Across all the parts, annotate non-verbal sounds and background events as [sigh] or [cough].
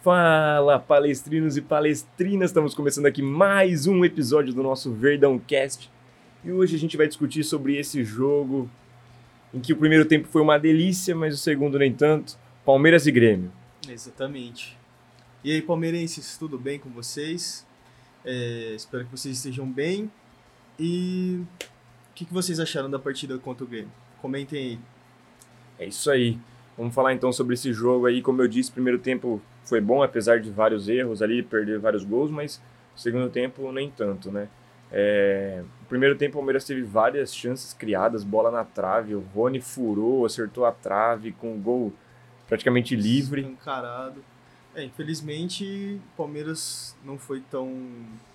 Fala, palestrinos e palestrinas! Estamos começando aqui mais um episódio do nosso Verdão Cast. E hoje a gente vai discutir sobre esse jogo em que o primeiro tempo foi uma delícia, mas o segundo nem tanto. Palmeiras e Grêmio. Exatamente. E aí, palmeirenses, tudo bem com vocês? É, espero que vocês estejam bem. E o que, que vocês acharam da partida contra o Grêmio? Comentem aí. É isso aí. Vamos falar então sobre esse jogo aí. Como eu disse, primeiro tempo foi bom, apesar de vários erros ali, perder vários gols, mas o segundo tempo nem tanto, né? É... Primeiro tempo o Palmeiras teve várias chances criadas, bola na trave, o Rony furou, acertou a trave com o gol praticamente livre. Encarado. É, infelizmente o Palmeiras não foi tão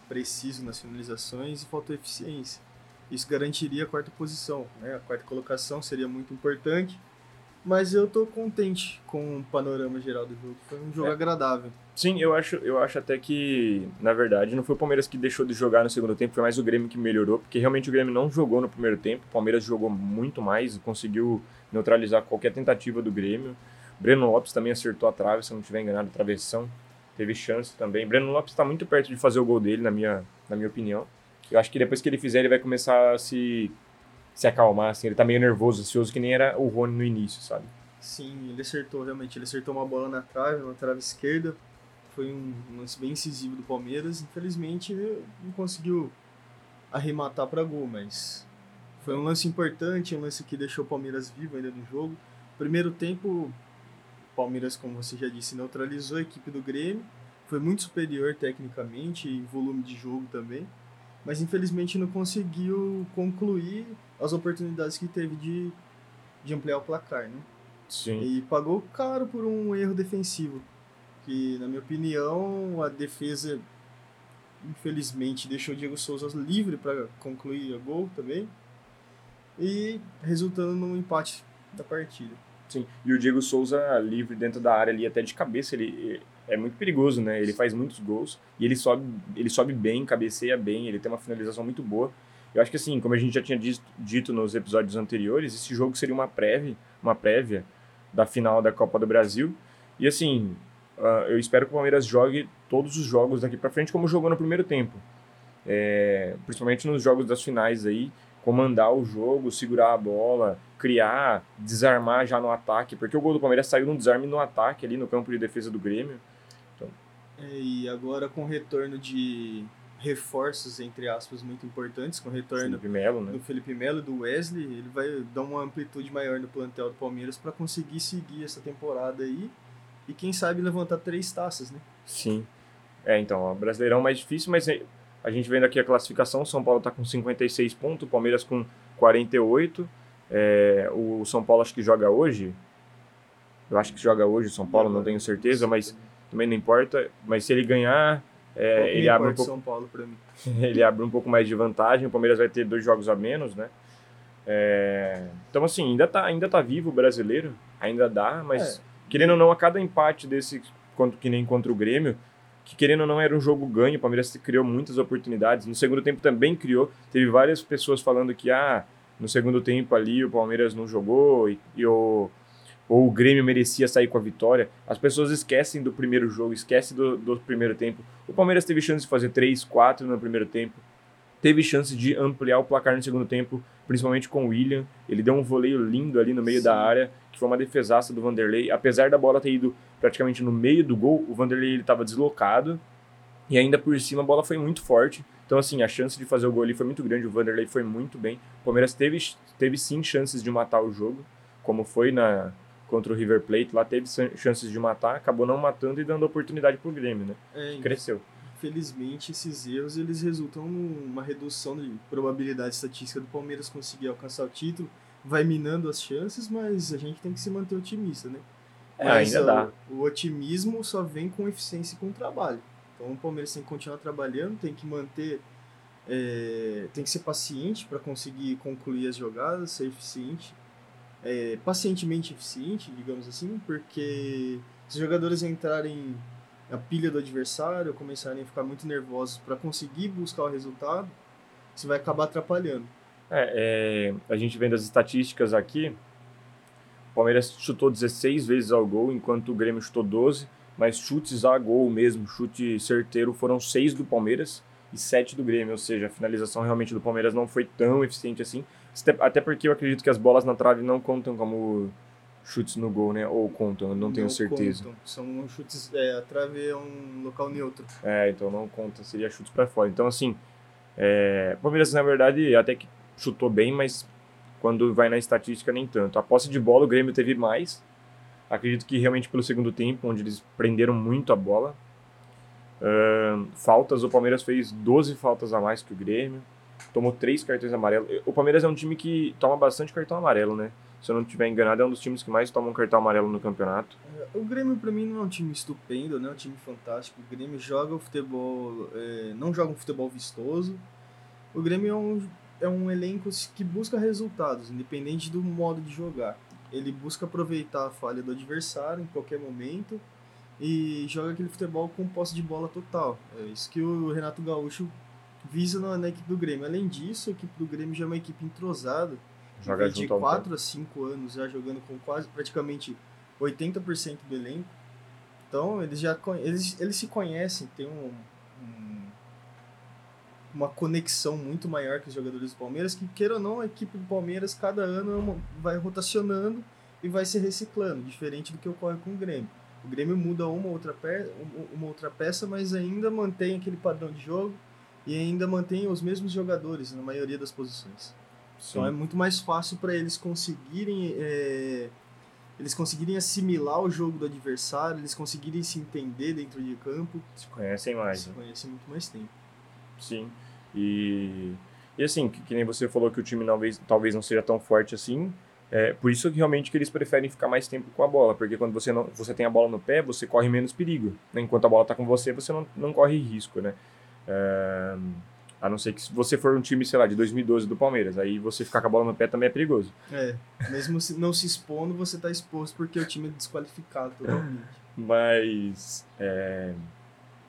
preciso nas finalizações e faltou eficiência. Isso garantiria a quarta posição, né? A quarta colocação seria muito importante mas eu tô contente com o panorama geral do jogo. Foi um jogo é. agradável. Sim, eu acho, eu acho até que, na verdade, não foi o Palmeiras que deixou de jogar no segundo tempo, foi mais o Grêmio que melhorou, porque realmente o Grêmio não jogou no primeiro tempo. O Palmeiras jogou muito mais, conseguiu neutralizar qualquer tentativa do Grêmio. Breno Lopes também acertou a trave, se eu não estiver enganado, a travessão. Teve chance também. Breno Lopes está muito perto de fazer o gol dele, na minha, na minha opinião. Eu acho que depois que ele fizer, ele vai começar a se se acalmar, assim. Ele tá meio nervoso, ansioso, que nem era o Rony no início, sabe? Sim, ele acertou, realmente. Ele acertou uma bola na trave, na trave esquerda. Foi um lance bem incisivo do Palmeiras. Infelizmente, não conseguiu arrematar para gol, mas foi um lance importante, um lance que deixou o Palmeiras vivo ainda no jogo. Primeiro tempo, o Palmeiras, como você já disse, neutralizou a equipe do Grêmio. Foi muito superior tecnicamente e volume de jogo também mas infelizmente não conseguiu concluir as oportunidades que teve de, de ampliar o placar, né? Sim. E pagou caro por um erro defensivo, que na minha opinião a defesa infelizmente deixou o Diego Souza livre para concluir o gol também, e resultando num empate da partida. Sim, e o Diego Souza livre dentro da área ali até de cabeça, ele é muito perigoso, né? Ele faz muitos gols e ele sobe, ele sobe bem, cabeceia bem, ele tem uma finalização muito boa. Eu acho que assim, como a gente já tinha dito, dito nos episódios anteriores, esse jogo seria uma prévia, uma prévia da final da Copa do Brasil. E assim, uh, eu espero que o Palmeiras jogue todos os jogos daqui para frente como jogou no primeiro tempo. É, principalmente nos jogos das finais aí, comandar o jogo, segurar a bola, criar, desarmar já no ataque, porque o gol do Palmeiras saiu num desarme no ataque ali no campo de defesa do Grêmio. É, e agora com o retorno de reforços, entre aspas, muito importantes, com o retorno Felipe Melo, né? do Felipe Melo do Wesley, ele vai dar uma amplitude maior no plantel do Palmeiras para conseguir seguir essa temporada aí e quem sabe levantar três taças, né? Sim. É, então, o Brasileirão é mais difícil, mas a gente vendo aqui a classificação, São Paulo está com 56 pontos, o Palmeiras com 48. É, o São Paulo acho que joga hoje. Eu acho que joga hoje o São Paulo, não tenho certeza, mas também não importa. Mas se ele ganhar, é, ele abre um pouco. São Paulo para mim. [laughs] ele abre um pouco mais de vantagem. O Palmeiras vai ter dois jogos a menos, né? É, então assim, ainda tá, ainda tá vivo o brasileiro, ainda dá, mas é. querendo ou não, a cada empate desse, que nem contra o Grêmio, que querendo ou não era um jogo ganho, o Palmeiras criou muitas oportunidades. No segundo tempo também criou, teve várias pessoas falando que ah, no segundo tempo ali o Palmeiras não jogou e, e o ou o Grêmio merecia sair com a vitória. As pessoas esquecem do primeiro jogo, esquecem do, do primeiro tempo. O Palmeiras teve chance de fazer 3, 4 no primeiro tempo. Teve chance de ampliar o placar no segundo tempo, principalmente com o William. Ele deu um voleio lindo ali no meio Sim. da área, que foi uma defesaça do Vanderlei. Apesar da bola ter ido praticamente no meio do gol, o Vanderlei estava deslocado. E ainda por cima a bola foi muito forte. Então, assim, a chance de fazer o gol ali foi muito grande. O Vanderlei foi muito bem. O Palmeiras teve, teve sim chances de matar o jogo, como foi na, contra o River Plate, lá teve chances de matar, acabou não matando e dando oportunidade pro Grêmio, né? É, Cresceu. Infelizmente, esses erros eles resultam numa redução de probabilidade estatística do Palmeiras conseguir alcançar o título, vai minando as chances, mas a gente tem que se manter otimista, né? É, mas, ainda dá. O, o otimismo só vem com eficiência e com trabalho. Então o Palmeiras tem que continuar trabalhando, tem que manter é, tem que ser paciente para conseguir concluir as jogadas, ser eficiente é, pacientemente eficiente, digamos assim, porque se os jogadores entrarem na pilha do adversário, começarem a ficar muito nervosos para conseguir buscar o resultado, isso vai acabar atrapalhando. É, é, a gente vendo as estatísticas aqui, o Palmeiras chutou 16 vezes ao gol, enquanto o Grêmio chutou 12. mas chutes a gol mesmo, chute certeiro, foram seis do Palmeiras e sete do Grêmio, ou seja, a finalização realmente do Palmeiras não foi tão eficiente assim, até porque eu acredito que as bolas na trave não contam como chutes no gol, né? Ou contam, eu não, não tenho certeza. Contam. São chutes, é, a trave é um local neutro. É, então não conta, seria chutes para fora. Então, assim, é, o Palmeiras, na verdade, até que chutou bem, mas quando vai na estatística, nem tanto. A posse de bola, o Grêmio teve mais. Acredito que realmente pelo segundo tempo, onde eles prenderam muito a bola. Uh, faltas, o Palmeiras fez 12 faltas a mais que o Grêmio. Tomou três cartões amarelos. O Palmeiras é um time que toma bastante cartão amarelo, né? Se eu não estiver enganado, é um dos times que mais tomam cartão amarelo no campeonato. É, o Grêmio, para mim, não é um time estupendo, né? É um time fantástico. O Grêmio joga o futebol. É, não joga um futebol vistoso. O Grêmio é um, é um elenco que busca resultados, independente do modo de jogar. Ele busca aproveitar a falha do adversário em qualquer momento e joga aquele futebol com posse de bola total. É isso que o Renato Gaúcho visa na, na equipe do Grêmio. Além disso, a equipe do Grêmio já é uma equipe entrosada. Joga de 4 a 5 anos já jogando com quase praticamente 80% do elenco. Então eles já eles, eles se conhecem, tem um, um, uma conexão muito maior que os jogadores do Palmeiras, que queira ou não, a equipe do Palmeiras cada ano vai rotacionando e vai se reciclando, diferente do que ocorre com o Grêmio. O Grêmio muda uma outra, peça, uma outra peça, mas ainda mantém aquele padrão de jogo e ainda mantém os mesmos jogadores na maioria das posições. Sim. Então é muito mais fácil para eles conseguirem é, eles conseguirem assimilar o jogo do adversário, eles conseguirem se entender dentro de campo. Se conhecem mais. Se né? conhecem muito mais tempo. Sim. E, e assim, que, que, nem você falou que o time talvez, talvez não seja tão forte assim, é por isso que realmente que eles preferem ficar mais tempo com a bola, porque quando você não você tem a bola no pé, você corre menos perigo. Né? Enquanto a bola está com você, você não, não corre risco, né? É, a não ser que se você for um time, sei lá, de 2012 do Palmeiras, aí você ficar com a bola no pé também é perigoso. É, mesmo não se expondo, você está exposto porque o time é desqualificado totalmente. [laughs] Mas é,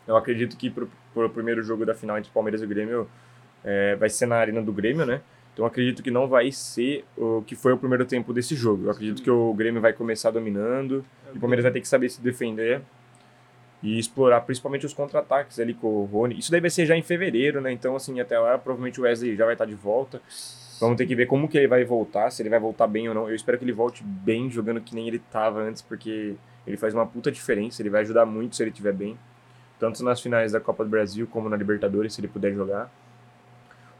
eu acredito que pro, pro primeiro jogo da final entre Palmeiras e Grêmio é, vai ser na arena do Grêmio, né? Então acredito que não vai ser o que foi o primeiro tempo desse jogo. Eu acredito que o Grêmio vai começar dominando é, e o Palmeiras vai ter que saber se defender e explorar principalmente os contra-ataques ali com o Rony. Isso daí vai ser já em fevereiro, né? Então, assim, até lá provavelmente o Wesley já vai estar de volta. Vamos ter que ver como que ele vai voltar, se ele vai voltar bem ou não. Eu espero que ele volte bem, jogando que nem ele estava antes, porque ele faz uma puta diferença, ele vai ajudar muito se ele estiver bem. Tanto nas finais da Copa do Brasil como na Libertadores, se ele puder jogar.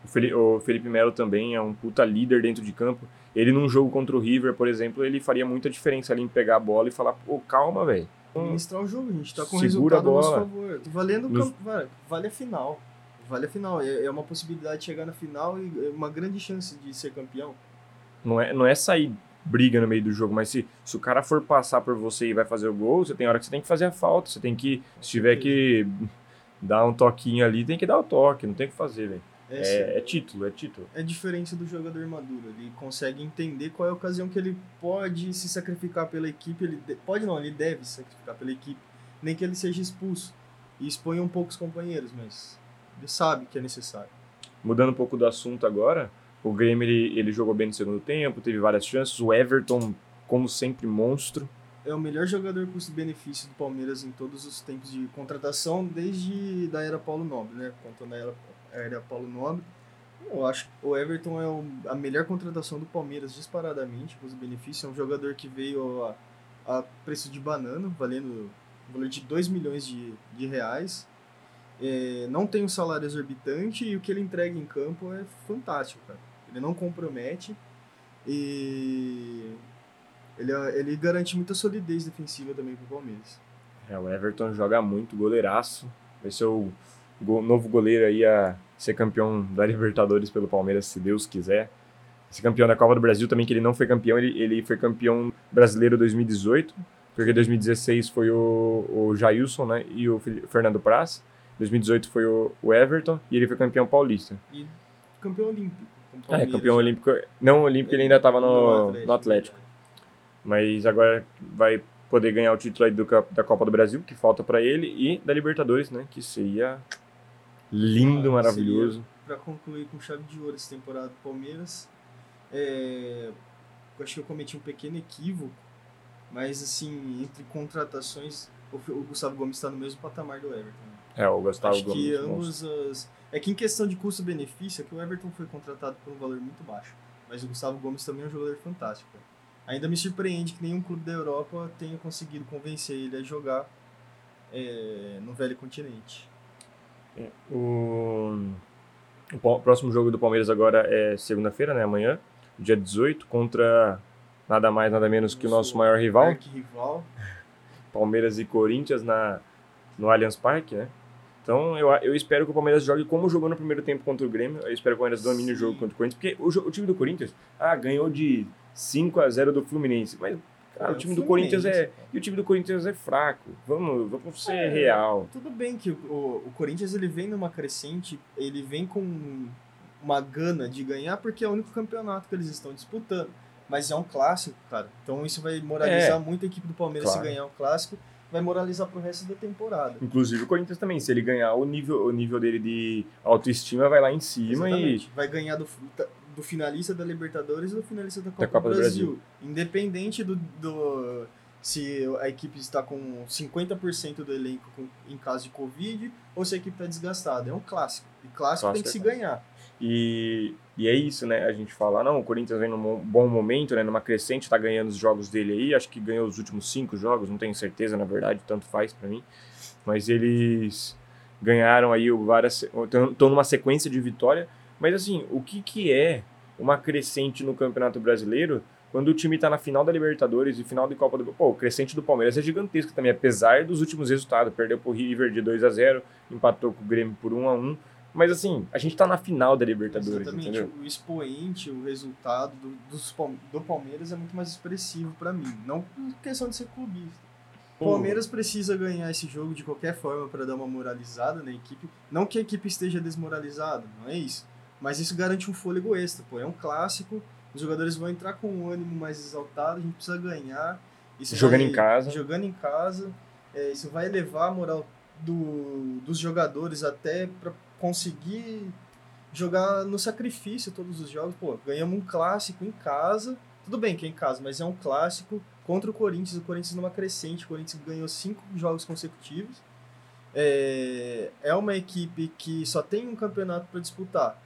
O Felipe, o Felipe Melo também é um puta líder dentro de campo. Ele num jogo contra o River, por exemplo, ele faria muita diferença ali em pegar a bola e falar, pô, calma, velho administrar o jogo. A gente tá com o resultado a nosso favor. Valendo Nos... campo, vale, vale a final. Vale a final. É, é uma possibilidade de chegar na final e é uma grande chance de ser campeão. Não é, não é sair briga no meio do jogo, mas se, se o cara for passar por você e vai fazer o gol, você tem hora que você tem que fazer a falta. Você tem que, se tiver que dar um toquinho ali, tem que dar o toque, não tem o que fazer, velho. É, é, é, título, é título. É diferente do jogador maduro. Ele consegue entender qual é a ocasião que ele pode se sacrificar pela equipe. Ele de... pode não, ele deve se sacrificar pela equipe. Nem que ele seja expulso. E exponha um pouco os companheiros, mas ele sabe que é necessário. Mudando um pouco do assunto agora, o Grêmio ele, ele jogou bem no segundo tempo, teve várias chances. O Everton, como sempre, monstro. É o melhor jogador custo-benefício do Palmeiras em todos os tempos de contratação, desde da era Paulo Nobre, né? Contando a era era Paulo Nobre. Eu acho que o Everton é o, a melhor contratação do Palmeiras disparadamente, com os benefícios. É um jogador que veio a, a preço de banana, valendo valor de 2 milhões de, de reais. É, não tem um salário exorbitante e o que ele entrega em campo é fantástico, cara. Ele não compromete e ele, ele garante muita solidez defensiva também pro Palmeiras. É, o Everton joga muito, goleiraço. Vai ser o novo goleiro aí a ser campeão da Libertadores pelo Palmeiras, se Deus quiser. Ser campeão da Copa do Brasil também, que ele não foi campeão, ele, ele foi campeão brasileiro 2018, porque 2016 foi o, o Jailson né, e o Fernando Praz, 2018 foi o, o Everton e ele foi campeão paulista. E campeão olímpico. É, campeão olímpico. Não olímpico, ele ainda estava no. No Atlético. Mas agora vai poder ganhar o título aí do, da Copa do Brasil, que falta para ele, e da Libertadores, né? Que seria lindo, ah, maravilhoso. Para concluir com chave de ouro essa temporada do Palmeiras, é, eu acho que eu cometi um pequeno equívoco, mas assim, entre contratações, o Gustavo Gomes está no mesmo patamar do Everton. É, o Gustavo Acho Gomes. que ambos as... É que em questão de custo-benefício, é que o Everton foi contratado por um valor muito baixo. Mas o Gustavo Gomes também é um jogador fantástico. Ainda me surpreende que nenhum clube da Europa tenha conseguido convencer ele a jogar é, no velho continente. O... o próximo jogo do Palmeiras agora é segunda-feira, né? Amanhã, dia 18, contra nada mais, nada menos que o nosso maior rival. rival. Palmeiras e Corinthians na, no Allianz Parque, né? Então eu, eu espero que o Palmeiras jogue como jogou no primeiro tempo contra o Grêmio. Eu espero que o Palmeiras domine o jogo contra o Corinthians, porque o, o, time do Corinthians ah, ganhou de 5 a 0 do Fluminense. Mas cara, é, o time do Corinthians é. E o time do Corinthians é fraco. Vamos, vamos ser é, real. Tudo bem que o, o, Corinthians ele vem numa crescente, ele vem com uma gana de ganhar, porque é o único campeonato que eles estão disputando. Mas é um clássico, cara. Então isso vai moralizar é, muito a equipe do Palmeiras claro. se ganhar um clássico vai moralizar pro resto da temporada. Inclusive o Corinthians também, se ele ganhar o nível, o nível dele de autoestima vai lá em cima Exatamente. e vai ganhar do, do finalista da Libertadores e do finalista da Copa, da Copa do, Brasil. do, Brasil. Independente do, do se a equipe está com 50% do elenco com, em caso de Covid ou se a equipe está desgastada. É um clássico. E clássico, clássico tem que é se ganhar. E, e é isso, né? A gente fala, não, o Corinthians vem num bom momento, né? Numa crescente, tá ganhando os jogos dele aí. Acho que ganhou os últimos cinco jogos, não tenho certeza, na verdade, tanto faz para mim. Mas eles ganharam aí várias. estão numa sequência de vitória. Mas assim, o que, que é uma crescente no Campeonato Brasileiro quando o time tá na final da Libertadores e final de Copa do Pô, o crescente do Palmeiras é gigantesco também, apesar dos últimos resultados. Perdeu pro River de 2 a 0 empatou com o Grêmio por 1 a 1 mas assim, a gente tá na final da Libertadores, Exatamente. entendeu? O expoente, o resultado do, do, do Palmeiras é muito mais expressivo para mim. Não por questão de ser clubista. O Palmeiras precisa ganhar esse jogo de qualquer forma para dar uma moralizada na equipe. Não que a equipe esteja desmoralizada, não é isso. Mas isso garante um fôlego extra, pô. É um clássico, os jogadores vão entrar com um ânimo mais exaltado, a gente precisa ganhar. Isso jogando vai, em casa. Jogando em casa. É, isso vai elevar a moral do, dos jogadores até para conseguir jogar no sacrifício todos os jogos. Pô, ganhamos um clássico em casa. Tudo bem que é em casa, mas é um clássico contra o Corinthians. O Corinthians numa crescente. O Corinthians ganhou cinco jogos consecutivos. É, é uma equipe que só tem um campeonato para disputar.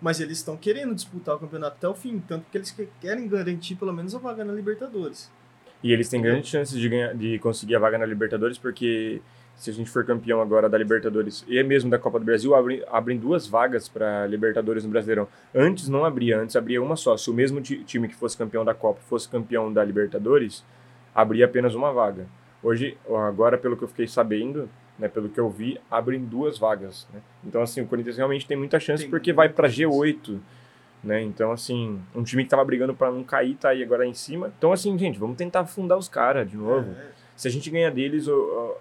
Mas eles estão querendo disputar o campeonato até o fim. Tanto que eles querem garantir pelo menos a vaga na Libertadores. E eles têm grandes chances de, ganhar, de conseguir a vaga na Libertadores porque se a gente for campeão agora da Libertadores e mesmo da Copa do Brasil, abrem, duas vagas para Libertadores no Brasileirão. Antes não abria, antes abria uma só. Se o mesmo time que fosse campeão da Copa fosse campeão da Libertadores, abria apenas uma vaga. Hoje, agora, pelo que eu fiquei sabendo, né, pelo que eu vi, abrem duas vagas. Né? Então, assim, o Corinthians realmente tem muita chance tem porque vai para G8. Né? Então, assim, um time que tava brigando para não cair tá aí agora em cima. Então, assim, gente, vamos tentar afundar os caras de novo. É se a gente ganhar deles,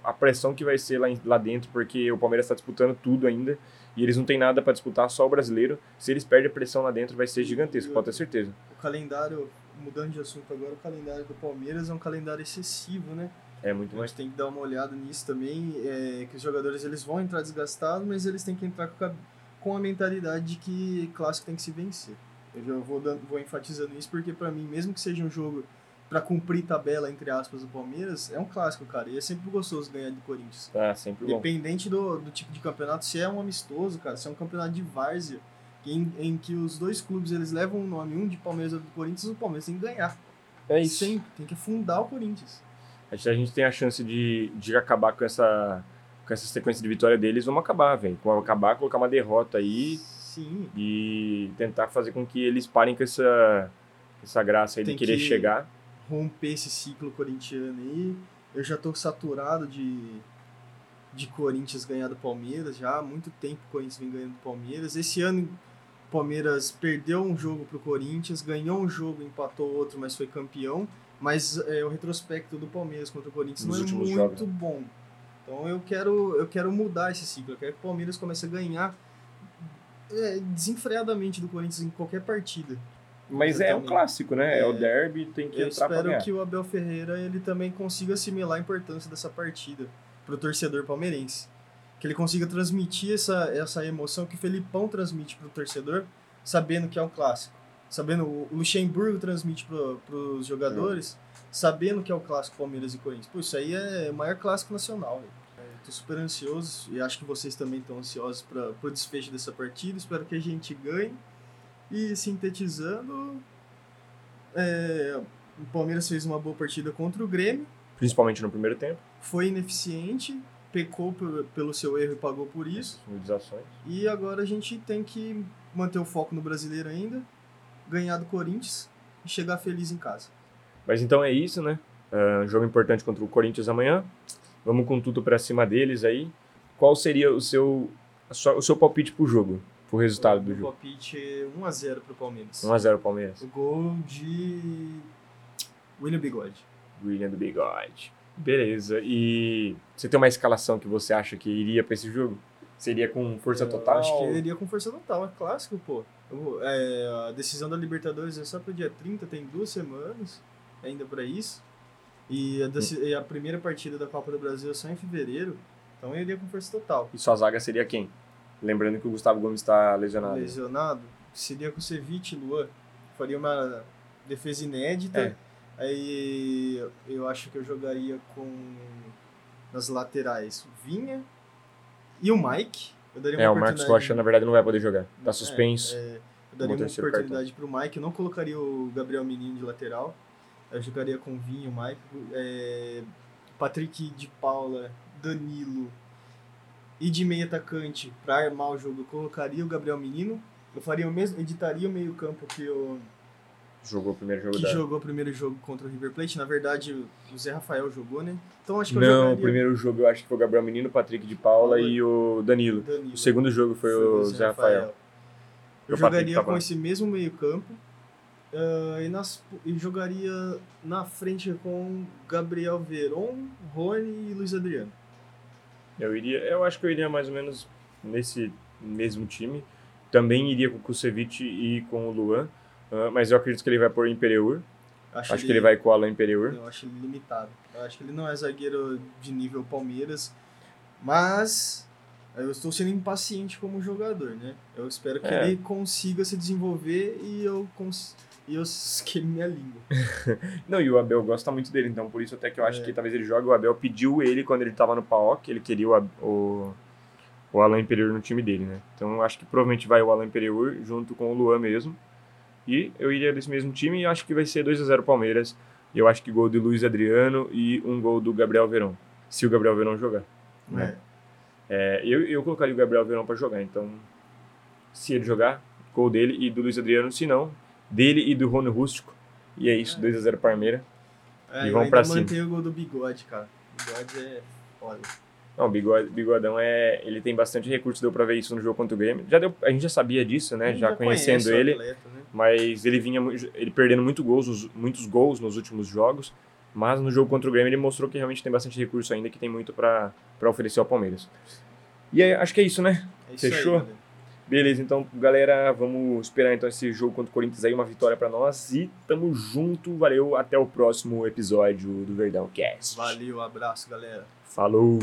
a pressão que vai ser lá, lá dentro, porque o Palmeiras está disputando tudo ainda e eles não têm nada para disputar, só o brasileiro. Se eles perdem a pressão lá dentro, vai ser gigantesco, pode ter certeza. O calendário, mudando de assunto agora, o calendário do Palmeiras é um calendário excessivo, né? É muito mais. A gente tem que dar uma olhada nisso também, é, que os jogadores eles vão entrar desgastados, mas eles têm que entrar com a, com a mentalidade de que clássico tem que se vencer. Eu já vou, dando, vou enfatizando isso porque para mim, mesmo que seja um jogo para cumprir tabela, entre aspas, do Palmeiras, é um clássico, cara. E é sempre gostoso ganhar do Corinthians. É, sempre bom. Dependente do, do tipo de campeonato, se é um amistoso, cara, se é um campeonato de várzea, em, em que os dois clubes eles levam o nome, um de Palmeiras e outro do Corinthians, o Palmeiras tem que ganhar. É isso. Sempre, tem que afundar o Corinthians. A gente tem a chance de, de acabar com essa, com essa sequência de vitória deles, vamos acabar, velho. Vamos acabar, colocar uma derrota aí. Sim. E tentar fazer com que eles parem com essa, essa graça aí tem de querer que... chegar romper esse ciclo corintiano aí. Eu já tô saturado de, de Corinthians ganhar do Palmeiras já. Há muito tempo o Corinthians vem ganhando do Palmeiras. Esse ano o Palmeiras perdeu um jogo pro Corinthians, ganhou um jogo, empatou outro, mas foi campeão. Mas é, o retrospecto do Palmeiras contra o Corinthians Nos não é muito jogos. bom. Então eu quero, eu quero mudar esse ciclo. Eu quero que o Palmeiras comece a ganhar é, desenfreadamente do Corinthians em qualquer partida. Mas é um clássico, né? É, é o derby, tem que eu entrar Eu espero que o Abel Ferreira ele também consiga assimilar a importância dessa partida pro torcedor palmeirense. Que ele consiga transmitir essa, essa emoção que o Felipão transmite pro torcedor, sabendo que é um clássico. Sabendo o Luxemburgo transmite para os jogadores, sabendo que é o clássico Palmeiras e Corinthians. Pô, isso aí é o maior clássico nacional. Tô super ansioso e acho que vocês também estão ansiosos para o desfecho dessa partida. Espero que a gente ganhe. E sintetizando, é, o Palmeiras fez uma boa partida contra o Grêmio. Principalmente no primeiro tempo. Foi ineficiente, pecou pelo seu erro e pagou por isso. E agora a gente tem que manter o foco no brasileiro ainda, ganhar do Corinthians e chegar feliz em casa. Mas então é isso, né? Uh, jogo importante contra o Corinthians amanhã. Vamos com tudo para cima deles aí. Qual seria o seu, sua, o seu palpite pro jogo? Pro resultado o do jogo? O palpite é 1x0 pro Palmeiras. 1x0 Palmeiras. O gol de William Bigode. William do Bigode. Beleza. E você tem uma escalação que você acha que iria para esse jogo? Seria com força total? Acho que iria com força total, é clássico, pô. É, a decisão da Libertadores é só pro dia 30, tem duas semanas ainda para isso. E a, e a, primeira partida da Copa do Brasil é só em fevereiro, então eu iria com força total. E sua zaga seria quem? Lembrando que o Gustavo Gomes está lesionado. Lesionado? Seria com o Ceviche Luan. Faria uma defesa inédita. É. Aí eu acho que eu jogaria com nas laterais Vinha e o Mike. Eu é, o Marcos Rocha, na verdade, não vai poder jogar. Tá é, suspenso. É, é, eu daria uma oportunidade para o Mike. Eu não colocaria o Gabriel Menino de lateral. Eu jogaria com o Vinha, o Mike. É, Patrick de Paula, Danilo e de meio atacante para armar o jogo. Eu colocaria o Gabriel Menino. Eu faria o mesmo, editaria o meio campo que o jogou o primeiro jogo que da... jogou o primeiro jogo contra o River Plate. Na verdade, o Zé Rafael jogou, né? Então acho que Não, eu jogaria... o primeiro jogo eu acho que foi o Gabriel Menino, o Patrick de Paula e o Danilo. Danilo. O segundo jogo foi, foi o Zé Rafael. Rafael. Eu jogaria com esse mesmo meio-campo uh, e, nas, e jogaria na frente com Gabriel Veron, Rony e Luiz Adriano. Eu iria, eu acho que eu iria mais ou menos nesse mesmo time. Também iria com o Kusevich e com o Luan. Uh, mas eu acredito que ele vai por Imperiur. Acho, acho ele, que ele vai com o Alan Imperiur. Eu acho ele limitado. Eu acho que ele não é zagueiro de nível Palmeiras. Mas eu estou sendo impaciente como jogador, né? Eu espero que é. ele consiga se desenvolver e eu cons... e eu [laughs] esqueme minha língua. [laughs] não, e o Abel gosta muito dele, então por isso até que eu acho é. que talvez ele jogue. O Abel pediu ele quando ele estava no PAOK, ele queria o, o, o Alan Imperiur no time dele, né? Então eu acho que provavelmente vai o Alan Imperiur junto com o Luan mesmo. E eu iria desse mesmo time e acho que vai ser 2 a 0 Palmeiras. E eu acho que gol de Luiz Adriano e um gol do Gabriel Verão, se o Gabriel Verão jogar. Né? É. é eu, eu colocaria o Gabriel Verão para jogar, então se ele jogar, gol dele e do Luiz Adriano, se não, dele e do Rony Rústico. E é isso, é. 2 a 0 Palmeiras. É, e vamos para cima. mantém o gol do Bigode, cara. Bigode é foda. Não, o bigode, Bigodão é. Ele tem bastante recurso, deu pra ver isso no jogo contra o Grêmio. Já deu, a gente já sabia disso, né? Já, já conhecendo ele. Atleta, né? Mas ele vinha ele perdendo muito gols, muitos gols nos últimos jogos. Mas no jogo contra o Grêmio ele mostrou que realmente tem bastante recurso ainda, que tem muito para oferecer ao Palmeiras. E aí, acho que é isso, né? É isso Fechou? Aí, Beleza, então, galera, vamos esperar então esse jogo contra o Corinthians aí, uma vitória para nós. E tamo junto, valeu, até o próximo episódio do Verdão Cast. Valeu, abraço, galera. Falou!